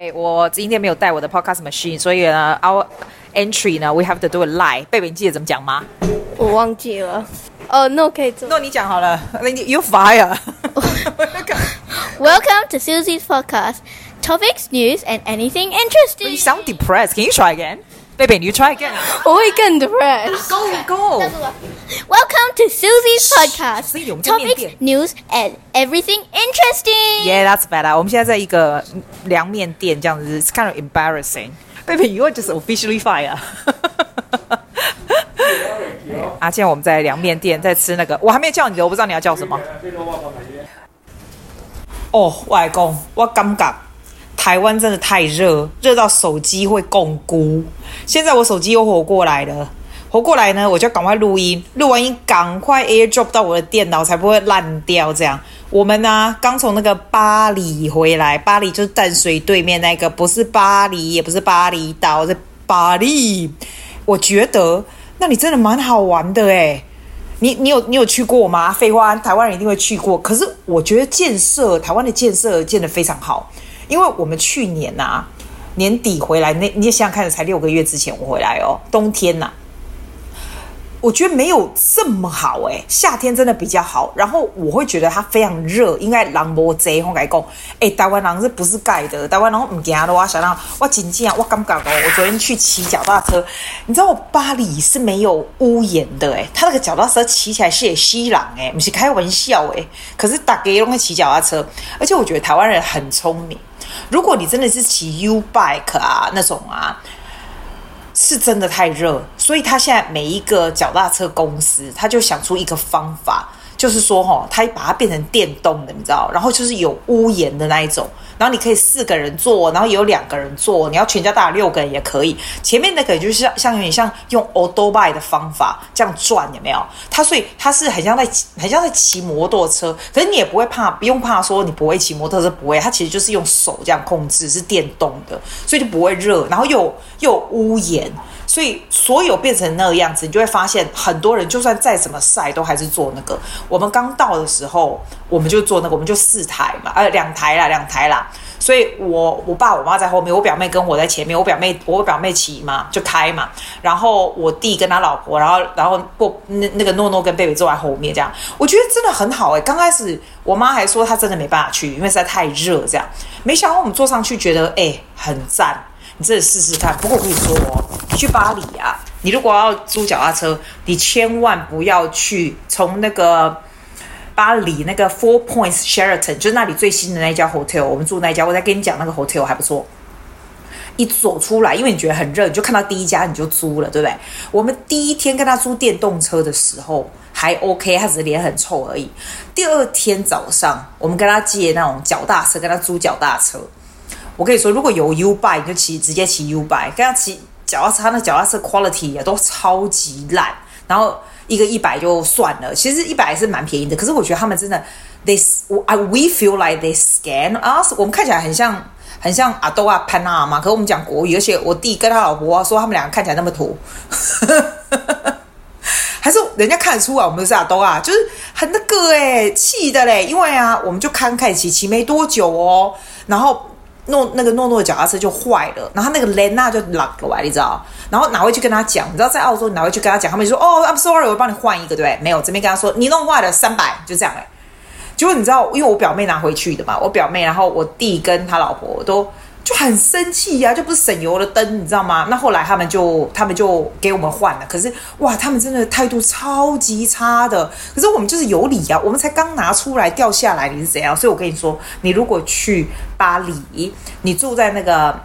哎，我今天没有带我的 podcast machine，所以呢，our entry 呢，we have to do it live。贝贝，你记得怎么讲吗？我忘记了。哦，no，可以做。那你讲好了。You fire。Welcome to Susie's podcast. Topics, news, and anything interesting. You sound depressed. Can you try again? Baby, you try again. 我会更 depressed. Go, go. Welcome to Susie's podcast. Topics, news, and everything interesting. Yeah, that's better. 我们现在在一个凉面店，这样子，It's kind of embarrassing. Baby, you are just officially fired. 啊，现在我们在凉面店在吃那个，我还没有叫你的，我不知道你要叫什么。哦，外公，我尴尬。 台湾真的太热，热到手机会共估。现在我手机又活过来了，活过来呢，我就赶快录音，录完音赶快 AirDrop 到我的电脑，才不会烂掉。这样，我们呢刚从那个巴黎回来，巴黎就是淡水对面那个，不是巴黎，也不是巴厘岛，是巴黎。我觉得那里真的蛮好玩的诶。你你有你有去过吗？废话，台湾人一定会去过。可是我觉得建设台湾的建设建得非常好。因为我们去年呐、年底回来，那你也想想看，才六个月之前我回来哦，冬天呐、我觉得没有这么好哎，夏天真的比较好。然后我会觉得它非常热，应该狼波贼我跟你讲，哎，台湾人是不是盖的？台湾人唔惊的话，想让我紧张，我感觉哦，我昨天去骑脚踏车，你知道我巴黎是没有屋檐的哎，他那个脚踏车骑起来是也稀朗哎，不是开玩笑哎，可是大家都会骑脚踏车，而且我觉得台湾人很聪明。如果你真的是骑 U bike 啊那种啊，是真的太热，所以他现在每一个脚踏车公司，他就想出一个方法。就是说，哈，它把它变成电动的，你知道，然后就是有屋檐的那一种，然后你可以四个人坐，然后也有两个人坐，你要全家大六个人也可以。前面那个就是像像有点像用 auto b y 的方法这样转，有没有？它所以它是很像在很像在骑摩托车，可是你也不会怕，不用怕说你不会骑摩托车不会，它其实就是用手这样控制，是电动的，所以就不会热，然后又又屋檐。所以所有变成那个样子，你就会发现很多人就算再怎么晒，都还是做那个。我们刚到的时候，我们就做那个，我们就四台嘛，呃，两台啦，两台啦。所以我我爸我妈在后面，我表妹跟我在前面。我表妹我表妹骑嘛，就开嘛。然后我弟跟他老婆，然后然后过那那个诺诺跟贝贝坐在后面，这样我觉得真的很好哎、欸。刚开始我妈还说她真的没办法去，因为实在太热这样。没想到我们坐上去觉得哎、很赞。你真的试试看。不过我跟你说哦，去巴黎啊，你如果要租脚踏车，你千万不要去从那个巴黎那个 Four Points Sheraton，就是那里最新的那家 hotel，我们住那家，我再跟你讲那个 hotel 还不错。一走出来，因为你觉得很热，你就看到第一家你就租了，对不对？我们第一天跟他租电动车的时候还 OK，他只是脸很臭而已。第二天早上，我们跟他借那种脚踏车，跟他租脚踏车。我跟你说，如果有 U bike，你就骑直接骑 U bike。跟他骑脚踏车，他那脚踏车 quality 也都超级烂。然后一个一百就算了，其实一百还是蛮便宜的。可是我觉得他们真的，they we feel like they scan us。我们看起来很像很像阿多啊潘娜嘛。可是我们讲国语，而且我弟跟他老婆说他们两个看起来那么土，还是人家看得出来我们是阿多啊，就是很那个哎，气的嘞。因为啊，我们就刚开始骑，骑没多久哦，然后。诺那个诺诺的脚踏车就坏了，然后那个雷娜就拉过来，你知道？然后拿回去跟他讲？你知道在澳洲你拿回去跟他讲？他们就说：“哦，I'm sorry，我帮你换一个，对不对？”没有，这边跟他说：“你弄坏了三百，就这样哎。”结果你知道，因为我表妹拿回去的嘛，我表妹，然后我弟跟他老婆都。就很生气呀、啊，就不是省油的灯，你知道吗？那后来他们就他们就给我们换了，可是哇，他们真的态度超级差的。可是我们就是有理呀、啊，我们才刚拿出来掉下来，你是怎样？所以我跟你说，你如果去巴黎，你住在那个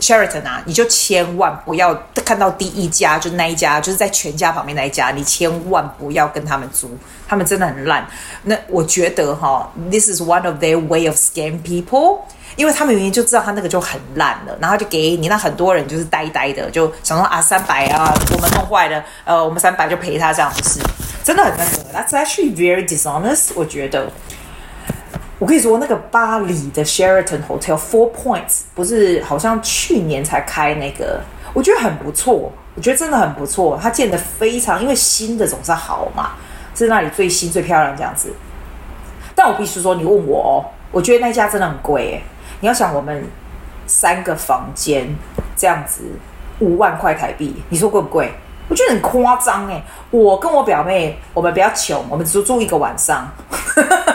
Sheraton 啊，你就千万不要看到第一家就那一家，就是在全家旁边那一家，你千万不要跟他们租，他们真的很烂。那我觉得哈，This is one of their way of scam people。因为他们原因就知道他那个就很烂了，然后就给你，那很多人就是呆呆的，就想说啊三百啊，我们弄坏了，呃，我们三百就赔他这样子，真的很那个。That's actually very dishonest，我觉得。我跟你说，那个巴黎的 Sheraton Hotel Four Points 不是好像去年才开那个，我觉得很不错，我觉得真的很不错，它建得非常，因为新的总是好嘛，是那里最新最漂亮这样子。但我必须说，你问我哦，我觉得那家真的很贵诶。你要想，我们三个房间这样子，五万块台币，你说贵不贵？我觉得很夸张哎。我跟我表妹，我们比较穷，我们只住一个晚上，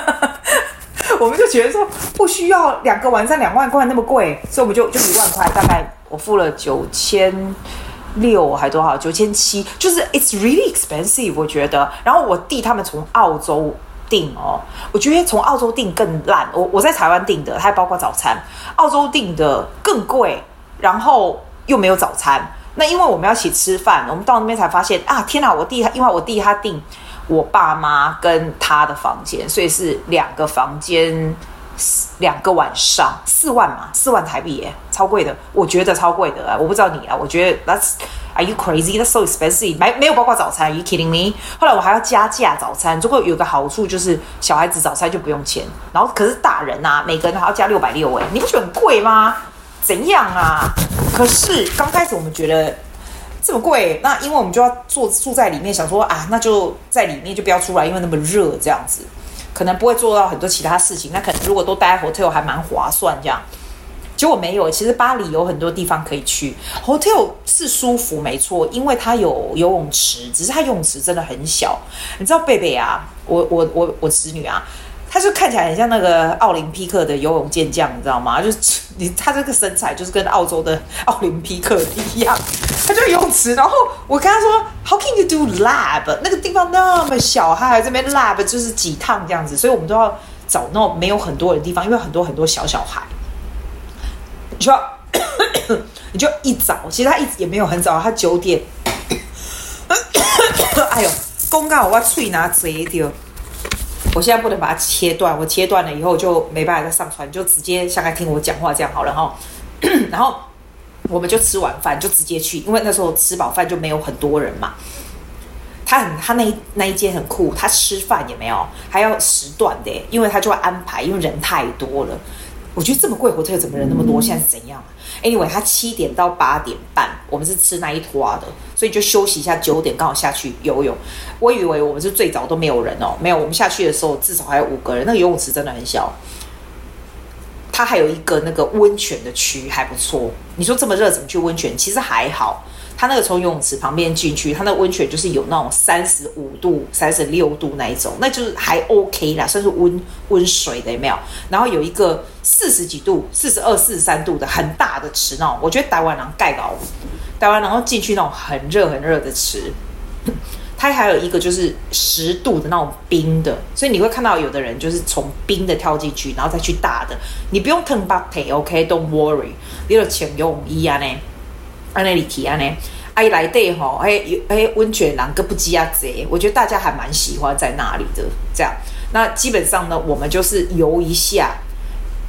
我们就觉得说不需要两个晚上两万块那么贵，所以我们就就一万块，大概我付了九千六还多少？九千七，就是 it's really expensive，我觉得。然后我弟他们从澳洲订哦，我觉得从澳洲订更烂。我我在台湾订的，它还包括早餐，澳洲订的更贵，然后又没有早餐。那因为我们要一起吃饭，我们到那边才发现啊，天哪！我弟因为我弟他订我爸妈跟他的房间，所以是两个房间，两个晚上，四万嘛，四万台币耶，超贵的，我觉得超贵的啊！我不知道你啊，我觉得 That's Are you crazy? That's so expensive. 没没有包括早餐，Are you kidding me? 后来我还要加价早餐，如果有个好处就是小孩子早餐就不用钱，然后可是大人啊，每个人还要加六百六哎，你不觉得很贵吗？怎样啊？可是刚开始我们觉得这么贵，那因为我们就要住住在里面，想说啊，那就在里面就不要出来，因为那么热这样子，可能不会做到很多其他事情。那可能如果都待在 hotel 还蛮划算这样。结果没有，其实巴黎有很多地方可以去，hotel 是舒服没错，因为它有游泳池，只是它游泳池真的很小。你知道贝贝啊，我我我我侄女啊。他就看起来很像那个奥林匹克的游泳健将，你知道吗？就是你他这个身材就是跟澳洲的奥林匹克一样。他就游泳池，然后我跟他说：“How can you do lab？” 那个地方那么小，他还这边 lab 就是几趟这样子，所以我们都要找那种没有很多的地方，因为很多很多小小孩。你就 你就一早，其实他一也没有很早，他九点。哎呦，公告我嘴拿嘴掉。我现在不能把它切断，我切断了以后就没办法再上传，就直接像来听我讲话这样好了哈。然后我们就吃晚饭就直接去，因为那时候吃饱饭就没有很多人嘛。他很他那一那一间很酷，他吃饭也没有，还要时段的，因为他就会安排，因为人太多了。我觉得这么贵，hotel 怎么人那么多？现在是怎样？Anyway，他七点到八点半，我们是吃那一坨的，所以就休息一下，九点刚好下去游泳。我以为我们是最早都没有人哦，没有，我们下去的时候至少还有五个人。那个游泳池真的很小，它还有一个那个温泉的区还不错。你说这么热怎么去温泉？其实还好。它那个从游泳池旁边进去，它那温泉就是有那种三十五度、三十六度那一种，那就是还 OK 啦，算是温温水的有没有？然后有一个四十几度、四十二、四十三度的很大的池那种，我觉得台湾人盖高，台湾然后进去那种很热很热的池，它还有一个就是十度的那种冰的，所以你会看到有的人就是从冰的跳进去，然后再去大的，你不用腾把腿，OK，Don't worry，你有穿游泳衣啊呢。安那里提安呢？哎，来对吼，哎哎，温泉哪个不积啊？贼，我觉得大家还蛮喜欢在那里的。这样，那基本上呢，我们就是游一下，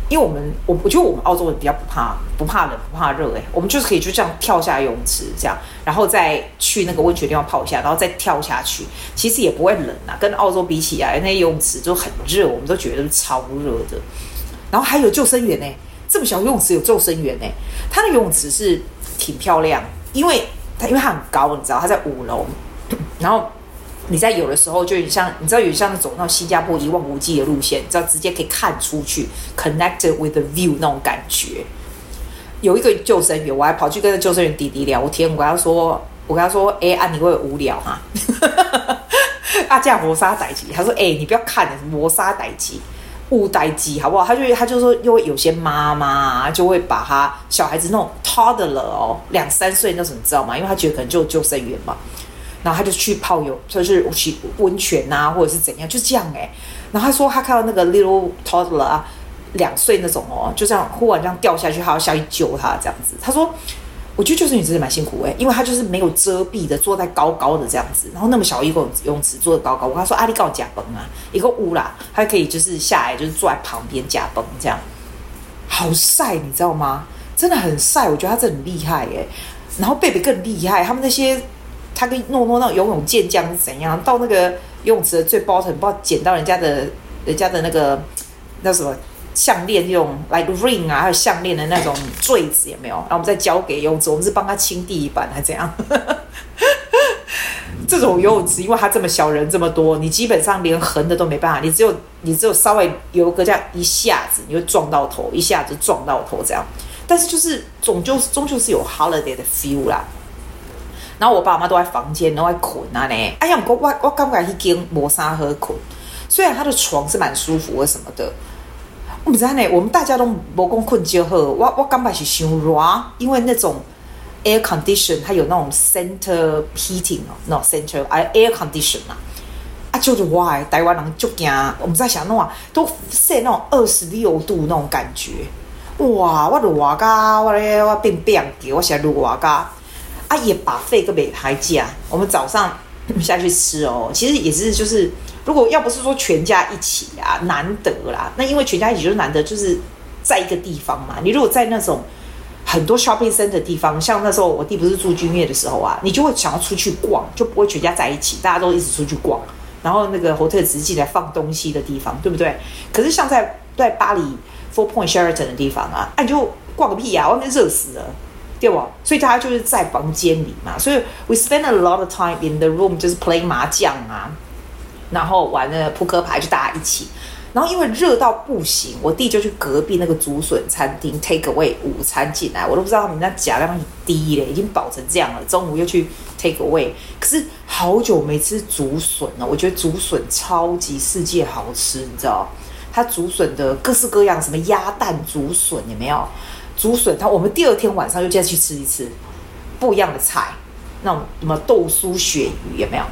因为我们我我觉得我们澳洲人比较不怕不怕冷不怕热，哎，我们就是可以就这样跳下泳池，这样，然后再去那个温泉地方泡一下，然后再跳下去，其实也不会冷啊。跟澳洲比起来，那游泳池就很热，我们都觉得超热的。然后还有救生员呢，这么小游泳池有救生员呢，他的游泳池是。挺漂亮，因为它因为它很高，你知道它在五楼，然后你在有的时候就有像你知道有像那种那种新加坡一望无际的路线，你知道直接可以看出去，connected with the view 那种感觉。有一个救生员，我还跑去跟救生员弟弟聊天，我跟他说，我跟他说，哎、啊你会无聊哈？啊这样磨砂代机，他说，哎、你不要看磨砂代机。误待机好不好？他就他就说，因为有些妈妈就会把他小孩子那种 toddler 哦，两三岁那种，你知道吗？因为他觉得可能就救生员嘛，然后他就去泡游，就是去温泉啊，或者是怎样，就这样哎、然后他说他看到那个 little toddler 啊，两岁那种哦，就这样忽然这样掉下去，他要下去救他这样子。他说。我觉得救生员真的蛮辛苦哎，因为他就是没有遮蔽的，坐在高高的这样子，然后那么小一个游泳池坐的高高。我跟他说：“阿里告假崩啊，一个屋啦，还可以就是下来，就是坐在旁边假崩这样，好晒，你知道吗？真的很晒，我觉得他真的很厉害哎。然后贝贝更厉害，他们那些他跟诺诺那游泳健将是怎样？到那个游泳池的最 bottom，不知道捡到人家的人家的那个那什么。”项链用 like ring 啊，还有项链的那种坠子有没有？然后我们再交给游泳池，我们是帮他清地板还是怎样？这种游泳池，因为它这么小，人这么多，你基本上连横的都没办法，你只有你只有稍微游个这样一下子，你会撞到头，一下子撞到头这样。但是就是终究终究是有 holiday 的 feel 啦。然后我爸妈都在房间，都在困啊呢。哎呀，我我我刚刚一间磨砂和困，虽然他的床是蛮舒服的什么的，我不知道呢。我们大家都没讲困就好，我我感觉是想热，因为那种 air condition 它有那种 center heating 哦，那种 center air condition 啊，啊就是哇，台湾人就惊，我们在想弄啊，都设那种二十六度那种感觉，哇，我热噶，我咧我变变的，我现在热噶。啊，也把费个美台价，我们早上下去吃哦。其实也是，就是如果要不是说全家一起啊，难得啦。那因为全家一起就是难得，就是在一个地方嘛。你如果在那种很多 shopping center 的地方，像那时候我弟不是住君悦的时候啊，你就会想要出去逛，就不会全家在一起，大家都一直出去逛。然后那个 hotel 只是进来放东西的地方，对不对？可是像在在巴黎 Four Point Sheraton 的地方啊，啊你就逛个屁啊，外面热死了。对吧？所以大家就是在房间里嘛，所以 we spend a lot of time in the room，就是 play 麻将啊，然后玩了扑克牌，就大家一起。然后因为热到不行，我弟就去隔壁那个竹笋餐厅 take away 午餐进来，我都不知道他们家假量低嘞，已经饱成这样了。中午又去 take away，可是好久没吃竹笋了，我觉得竹笋超级世界好吃，你知道？它竹笋的各式各样，什么鸭蛋竹笋有没有？竹笋它，我们第二天晚上又再去吃一次不一样的菜，那种什么豆酥鳕鱼有没有？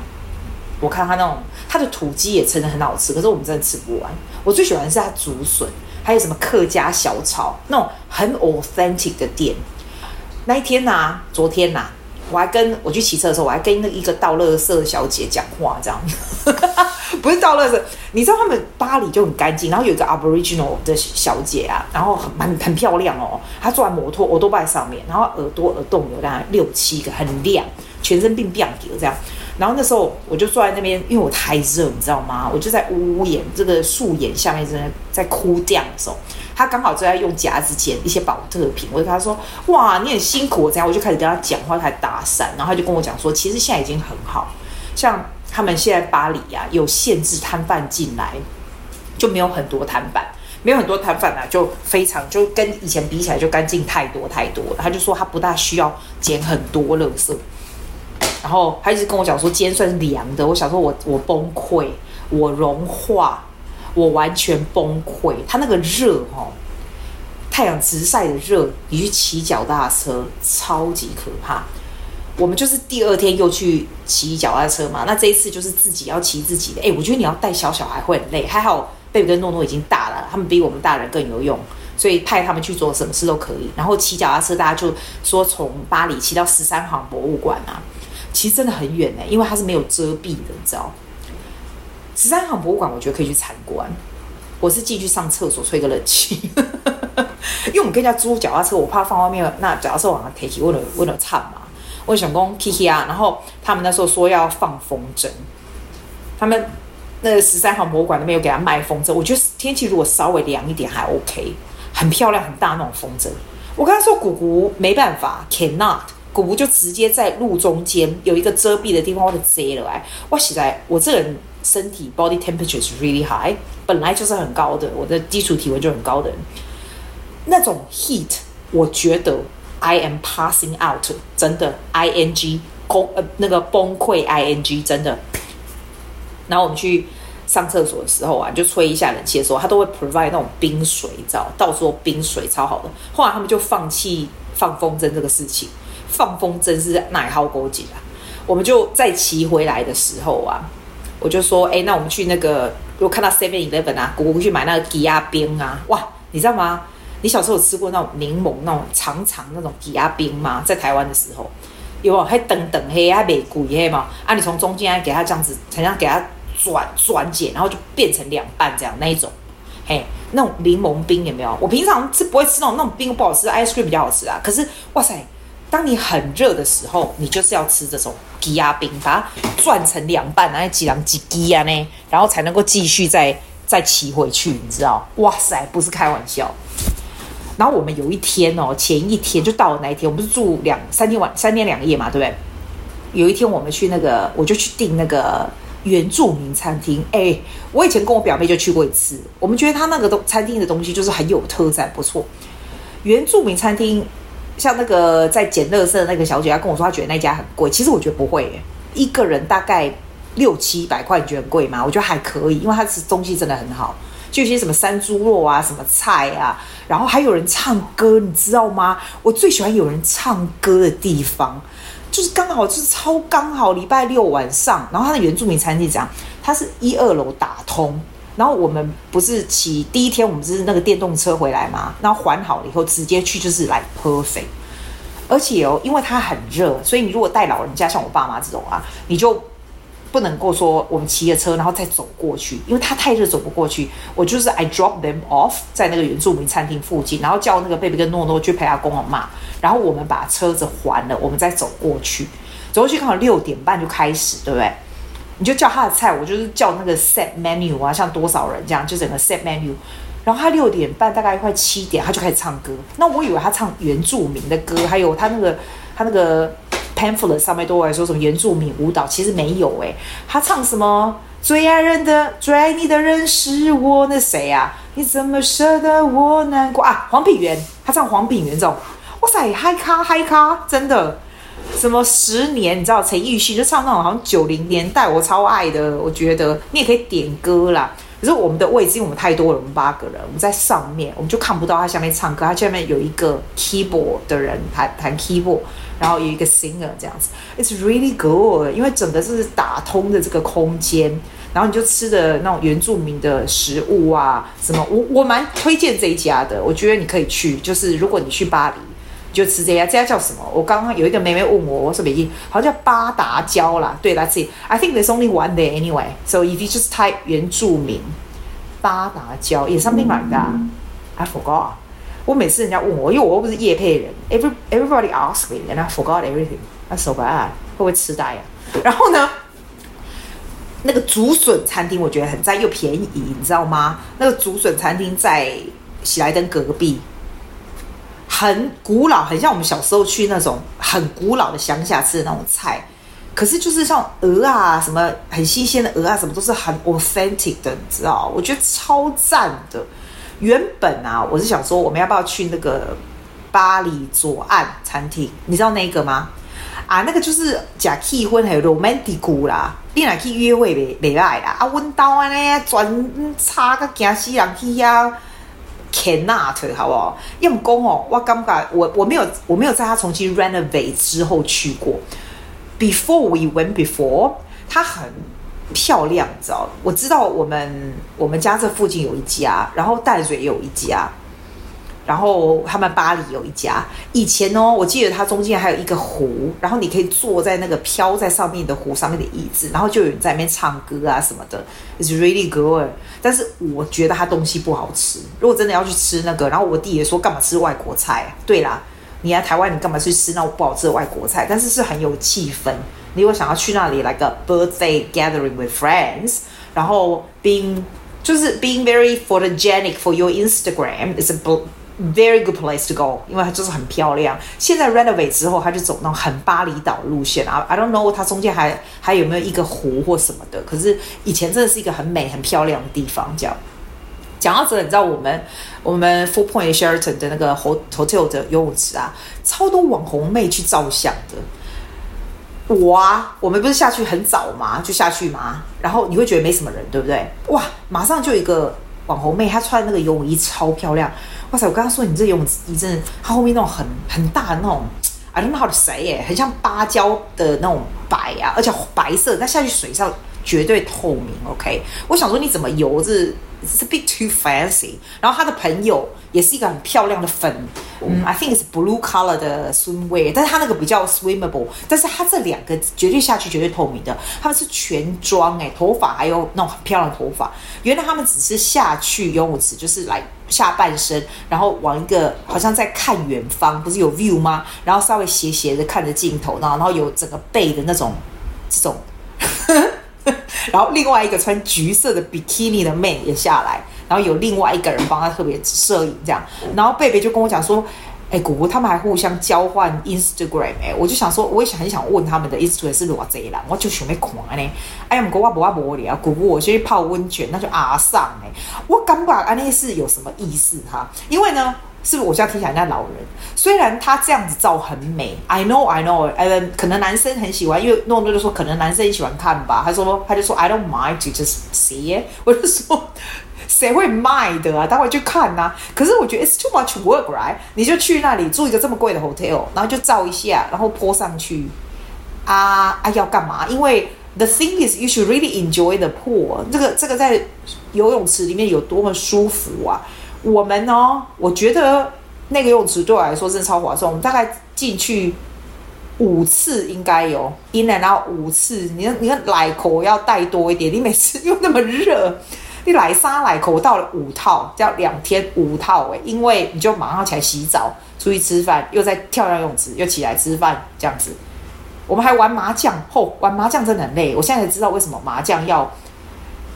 我看他那种他的土鸡也真的很好吃，可是我们真的吃不完。我最喜欢的是他竹笋，还有什么客家小炒那种很 authentic 的店。那一天呐、昨天呐、我还跟我去骑车的时候，我还跟那一个倒垃圾的小姐讲话，这样 不是倒垃圾，你知道他们巴黎就很干净，然后有一个 Aboriginal 的小姐啊，然后很蛮很漂亮哦，她坐在摩托欧多拜上面，然后耳朵耳洞有大概六七个，很亮，全身变变的这样。然后那时候我就坐在那边，因为我太热，你知道吗？我就在屋檐这个树檐下面，真的在哭掉的时候。他刚好就在用夹子捡一些保特瓶，我就跟他说：“哇，你很辛苦。”这样我就开始跟他讲话，他搭讪，然后他就跟我讲说：“其实现在已经很好，像他们现在巴黎呀、有限制摊贩进来，就没有很多摊贩，没有很多摊贩啊，就非常就跟以前比起来就干净太多太多了。”他就说他不大需要捡很多垃圾，然后他一直跟我讲说今天算是凉的。我想说我我崩溃，我融化。我完全崩溃，他那个热哦，太阳直晒的热，你去骑脚踏车超级可怕。我们就是第二天又去骑脚踏车嘛，那这一次就是自己要骑自己的。哎，我觉得你要带小小孩会很累，还好贝贝跟诺诺已经大了，他们比我们大人更有用，所以派他们去做什么事都可以。然后骑脚踏车，大家就说从巴黎骑到十三行博物馆啊，其实真的很远呢，因为它是没有遮蔽的，你知道。十三行博物馆，我觉得可以去参观。我是进去上厕所吹个冷气，因为我们跟人家租脚踏车，我怕放外面，那脚踏车往上提起，为了为了颤嘛。我想讲 Kiki 啊，然后他们那时候说要放风筝，他们那十三行博物馆那边有给他卖风筝。我觉得天气如果稍微凉一点还 OK，很漂亮很大那种风筝。我跟他说姑姑没办法，cannot，姑姑就直接在路中间有一个遮蔽的地方，我就遮了哎。我实在我这人。身体 body temperature is really high，本来就是很高的，我的基础体温就很高的人，那种 heat，我觉得 I am passing out，真的 I N G 崩呃那个崩溃 I N G 真的。然后我们去上厕所的时候啊，就吹一下冷气的时候，他都会 provide 那种冰水，你知道，到时候冰水超好的。后来他们就放弃放风筝这个事情，放风筝是奶好勾紧啊。我们就再骑回来的时候啊。我就说，哎、那我们去那个，如果看到 Seven Eleven 啊，姑姑去买那个枝仔冰啊，哇，你知道吗？你小时候有吃过那种柠檬那种长长那种枝仔冰吗？在台湾的时候，有没有？还等等黑还没贵黑嘛？啊，你从中间给它这样子，好像给它转转解，然后就变成两半这样那一种，嘿，那种柠檬冰有没有？我平常是不会吃那种那种冰不好吃，ice cream 比较好吃啊。可是，哇塞！当你很热的时候，你就是要吃这种枝仔冰，把它转成两半，然后挤两几枝啊呢，然后才能够继续再再骑回去，你知道？哇塞，不是开玩笑。然后我们有一天哦，前一天就到了那一天，我们是住两三天晚三天两夜嘛，对不对？有一天我们去那个，我就去订那个原住民餐厅。哎，我以前跟我表妹就去过一次，我们觉得他那个东餐厅的东西就是很有特色，不错。原住民餐厅，像那个在捡垃圾的那个小姐，她跟我说她觉得那家很贵，其实我觉得不会，一个人大概六七百块，你觉得很贵吗？我觉得还可以，因为它吃东西真的很好，就有些什么山猪肉啊，什么菜啊，然后还有人唱歌，你知道吗？我最喜欢有人唱歌的地方。就是刚好，就是超刚好，礼拜六晚上，然后它的原住民餐厅这样，它是一二楼打通，然后我们不是骑第一天，我们是那个电动车回来嘛，然后还好了以后直接去就是来 perfect，而且哦，因为它很热，所以你如果带老人家，像我爸妈这种啊，你就。不能够说我们骑着车然后再走过去，因为它太热走不过去。我就是 I drop them off 在那个原住民餐厅附近，然后叫那个贝贝跟诺诺去陪阿公阿嬷，然后我们把车子还了，我们再走过去。走过去刚好六点半就开始，对不对？你就叫他的菜，我就是叫那个 set menu 啊，像多少人这样，就整个 set menu。然后他六点半大概快七点，他就开始唱歌。那我以为他唱原住民的歌，还有他那个他那个。pamphlet 上面都会说什么原住民舞蹈，其实没有哎、他唱什么最爱人的最爱你的人是我，那谁啊？你怎么舍得我难过啊？黄品源，他唱黄品源这种，哇塞，嗨咖嗨咖，真的，什么十年，你知道陈奕迅就唱那种好像九零年代，我超爱的，我觉得你也可以点歌啦。可是我们的位置，因为我们太多了，我们八个人，我们在上面，我们就看不到他下面唱歌，他下面有一个 keyboard 的人弹弹 keyboard。然后有一个 singer 这样子，It's really good，因为整个是打通的这个空间，然后你就吃的那种原住民的食物啊，什么我我蛮推荐这一家的，我觉得你可以去，就是如果你去巴黎，就吃这家，这家叫什么？我刚刚有一个妹妹问我，我说北京好像叫八达椒啦，对，That's it，I think there's only one there anyway，so if you just type 原住民八达椒，yeah something like that，I forgot。我每次人家问我，因为我又不是业配人，every everybody ask me，and I forgot everything。那 so bad，会不会痴呆啊？然后呢，那个竹笋餐厅我觉得很赞又便宜，你知道吗？那个竹笋餐厅在喜来登隔壁，很古老，很像我们小时候去那种很古老的乡下吃的那种菜。可是就是像鹅啊，什么很新鲜的鹅啊，什么都是很 authentic 的，你知道？我觉得超赞的。原本啊，我是想说，我们要不要去那个巴黎左岸餐厅？你知道那个吗？啊，那个就是假气婚还有 romantic 啦，你来去约会没没来啦？啊，温刀啊呢，转差个惊死人去呀，cannot 好不好？用功哦，我感觉我我没有我没有在他重新 renovate 之后去过。Before we went before，它很。漂亮，你知道？我知道我们我们家这附近有一家，然后淡水也有一家，然后他们巴黎有一家。以前哦，我记得它中间还有一个湖，然后你可以坐在那个飘在上面的湖上面的椅子，然后就有人在那边唱歌啊什么的。It's really good，但是我觉得它东西不好吃。如果真的要去吃那个，然后我弟也说干嘛吃外国菜？对啦，你来台湾你干嘛去吃那种不好吃的外国菜？但是是很有气氛。你如果想要去那里来个 birthday gathering with friends，然后 being 就是 being very photogenic for your Instagram is a very good place to go，因为它就是很漂亮。现在 renovate 之后，它就走那种很巴厘岛路线啊。I don't know 它中间还还有没有一个湖或什么的，可是以前真的是一个很美很漂亮的地方。这样讲到这，你知道我们我们 Four Point Sheraton 的那个 hotel 的游泳池啊，超多网红妹去照相的。我啊，我们不是下去很早吗？就下去嘛，然后你会觉得没什么人，对不对？哇，马上就有一个网红妹，她穿那个游泳衣超漂亮。哇塞，我刚刚说你这游泳衣真的，它后面那种很很大的那种，I don't know how to say 耶，很像芭蕉的那种白啊，而且白色，那下去水上绝对透明。OK，我想说你怎么游是？It's a bit too fancy。然后他的朋友也是一个很漂亮的粉，嗯，I think it's blue color 的 swimwear，但是他那个比较 swimmable。但是他这两个绝对下去绝对透明的，他们是全妆哎，头发还有那种很漂亮的头发。原来他们只是下去游泳池，就是来下半身，然后往一个好像在看远方，不是有 view 吗？然后稍微斜斜的看着镜头，然后然后有整个背的那种这种。然后另外一个穿橘色的比基尼的妹也下来，然后有另外一个人帮他特别摄影这样，然后贝贝就跟我讲说，哎，姑姑他们还互相交换 Instagram 哎，我就想说，我也想很想问他们的 Instagram 是偌济啦，我就想要看呢，哎呀，不过我不阿无聊，姑姑我先去泡温泉，那就阿上哎，我感觉安尼是有什么意思哈？因为呢。是不是我家听起来那老人？虽然他这样子照很美，I know I know，呃，可能男生很喜欢，因为诺诺就说可能男生也喜欢看吧。他说他就说 I don't mind to just see it。我就说谁会卖的啊？待会去看呐、啊。可是我觉得 it's too much work，right？你就去那里住一个这么贵的 hotel，然后就照一下，然后泼上去啊啊要干嘛？因为 the thing is you should really enjoy the pool。这个这个在游泳池里面有多么舒服啊！我们呢，我觉得那个游泳池对我来说真的超划算。我们大概进去五次应该有，in and out 五次。你看，你看奶口要带多一点。你每次又那么热，你来沙奶口到了五套，叫两天五套诶，因为你就马上起来洗澡，出去吃饭，又在跳上游泳池，又起来吃饭，这样子。我们还玩麻将，吼、哦，玩麻将真的很累。我现在才知道为什么麻将要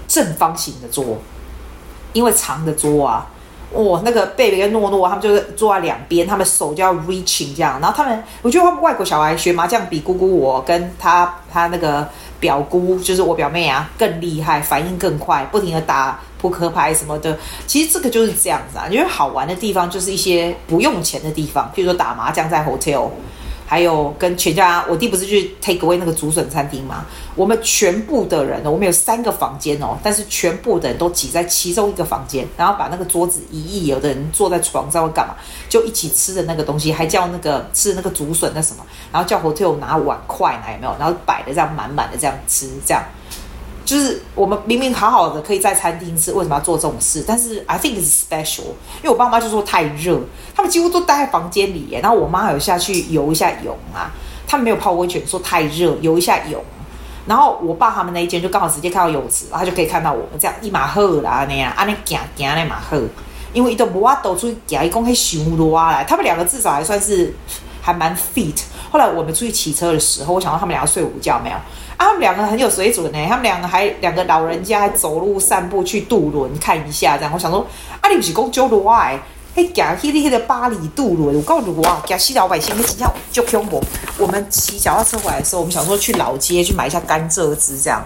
正方形的桌，因为长的桌啊。哇、哦，那个贝贝跟诺诺他们就是坐在两边，他们手就要 reaching 这样，然后他们，我觉得他们外国小孩学麻将比姑姑我跟他他那个表姑，就是我表妹啊更厉害，反应更快，不停的打扑克牌什么的。其实这个就是这样子啊，因为好玩的地方就是一些不用钱的地方，譬如说打麻将在 hotel。还有跟全家，我弟不是去 take away 那个竹笋餐厅吗？我们全部的人，我们有三个房间哦，但是全部的人都挤在其中一个房间，然后把那个桌子移移，有的人坐在床上会干嘛？就一起吃的那个东西，还叫那个吃那个竹笋那什么，然后叫 hotel 拿碗筷来有没有？然后摆的这样满满的这样吃这样。就是我们明明好好的可以在餐厅吃，为什么要做这种事？但是 I think it's special，因为我爸妈就说太热，他们几乎都待在房间里耶。然后我妈有下去游一下泳啊，他们没有泡温泉，说太热，游一下泳。然后我爸他们那一间就刚好直接看到泳池，然后他就可以看到我们这样一马赫啦那样，啊那行行那马赫，因为伊都无法走出去行，一共还熊多来，他们两个至少还算是还蛮 fit。后来我们出去骑车的时候，我想到他们两个睡午觉没有。啊，他们两个很有水准呢，他们两个还两个老人家还走路散步去渡轮看一下，这样我想说，啊，你不是讲九罗哎，嘿，假迄个迄个巴黎渡轮，我告诉你哇，假西老百姓那几条就恐怖。我们骑脚踏车回来的时候，我们想说去老街去买一下甘蔗汁，这样，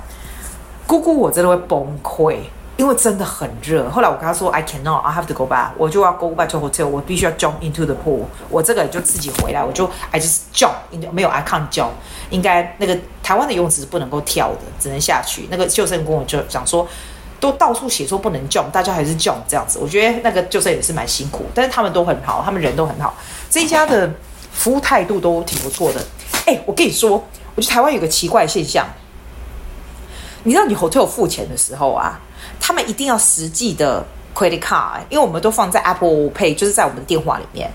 姑姑我真的会崩溃。因为真的很热，后来我跟他说 I cannot, I have to go back，我就要 go back to hotel，我必须要 jump into the pool，我这个就自己回来，我就 I just jump into，没有 I can't jump，应该那个台湾的游泳池是不能够跳的，只能下去。那个救生员跟我就讲说，都到处写说不能 jump，大家还是 jump 这样子。我觉得那个救生也是蛮辛苦，但是他们都很好，他们人都很好，这一家的服务态度都挺不错的。哎，我跟你说，我觉得台湾有个奇怪现象，你知道你 hotel 付钱的时候啊。他们一定要实际的 credit card，因为我们都放在 Apple Pay，就是在我们的电话里面。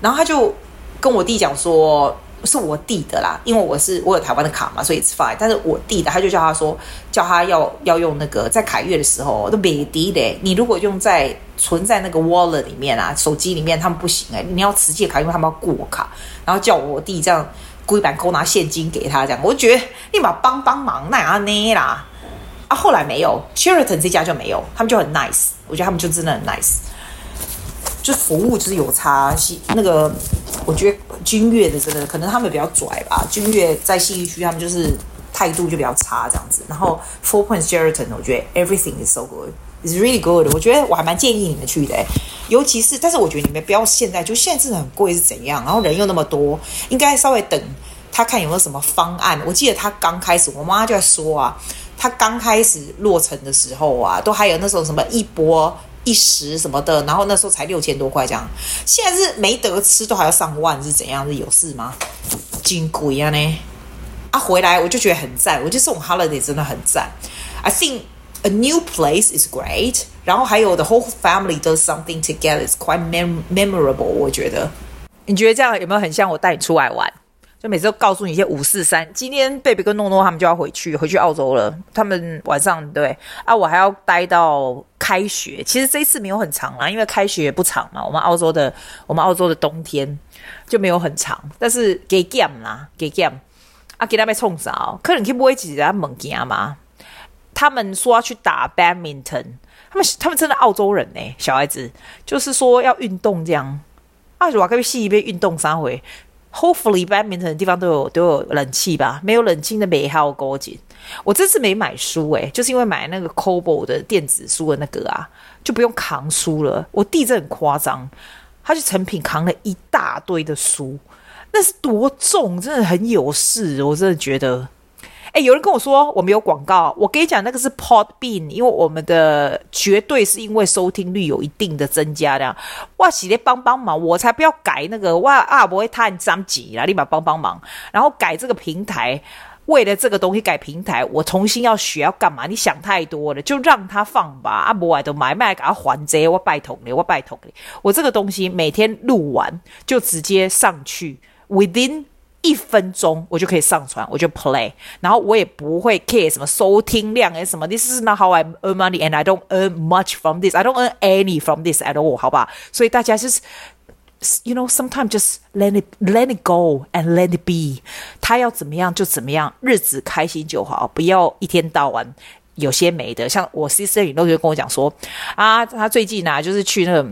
然后他就跟我弟讲说，是我弟的啦，因为我是我有台湾的卡嘛，所以 it's fine。但是我弟的，他就叫他说，叫他要要用那个在凯悦的时候都没滴的。你如果用在存在那个 wallet 里面啊，手机里面他们不行哎，你要实际卡，因为他们要过卡。然后叫我弟这样归板扣拿现金给他这样，我觉得立马帮帮忙那样呢啦。啊，后来没有，Sheraton 这家就没有，他们就很 nice，我觉得他们就真的很 nice，就服务就是有差。西那个，我觉得君悦的真的可能他们比较拽吧，君悦在信义区他们就是态度就比较差这样子。然后 Four Points Sheraton，我觉得 everything is so good，is really good。我觉得我还蛮建议你们去的，尤其是，但是我觉得你们不要现在，就现在真的很贵是怎样？然后人又那么多，应该稍微等他看有没有什么方案。我记得他刚开始，我妈就在说啊。他刚开始落成的时候啊，都还有那种什么一波一时什么的，然后那时候才六千多块这样。现在是没得吃，都还要上万，是怎样？是有事吗？金贵啊呢？啊，回来我就觉得很赞，我觉得这种 holiday 真的很赞。I think a new place is great，然后还有 the whole family does something together is quite memorable。我觉得，你觉得这样有没有很像我带你出来玩？就每次都告诉你一些五四三，今天贝贝跟诺诺他们就要回去，回去澳洲了。他们晚上对啊，我还要待到开学。其实这一次没有很长啦，因为开学也不长嘛。我们澳洲的，我们澳洲的冬天就没有很长，但是给 game 啦，给 game 啊，给他们冲啥？可能去不会几人猛加嘛？他们说要去打 badminton，他们他们真的澳洲人呢，小孩子就是说要运动这样。啊，我可以细一遍运动三回。Hopefully badminton 的地方都有都有冷气吧？没有冷气的没好勾紧。我这次没买书诶、就是因为买那个 c o b o 的电子书的那个啊，就不用扛书了。我弟这很夸张，他去成品扛了一大堆的书，那是多重，真的很有事，我真的觉得。哎，有人跟我说我们有广告，我跟你讲，那个是 Podbean，因为我们的绝对是因为收听率有一定的增加的。哇，洗的帮帮忙，我才不要改那个哇啊，不会太着急啦，立马帮帮忙，然后改这个平台，为了这个东西改平台，我重新要学要干嘛？你想太多了，就让他放吧。啊，不爱都买卖给他还债我拜托你，我拜托你，我这个东西每天录完就直接上去，within。一分钟我就可以上传，我就 play，然后我也不会 care 什么收听量诶什么，This is not how I earn money and I don't earn much from this. I don't earn any from this at all，好吧？所以大家就是，you know, sometimes just let it let it go and let it be。他要怎么样就怎么样，日子开心就好，不要一天到晚有些没的。像我 sister 也都就跟我讲说，啊，他最近啊就是去那个。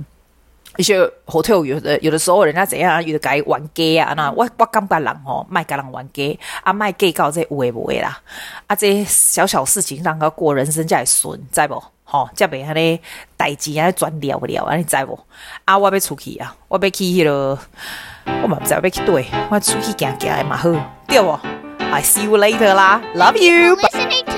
一些 hotel 有的有的时候人家怎样，有的改玩 gay 啊，那我我感觉人吼，卖给人玩 gay，啊卖 gay 搞这有诶无诶啦，啊这些小小事情让他过人生才会顺，知无？吼，才袂安尼代志安尼转了了，安尼知无？啊我要出去啊，我要去迄、那个，我嘛不知道要去对，我出去行行诶嘛好，对无？I see you later 啦，love you。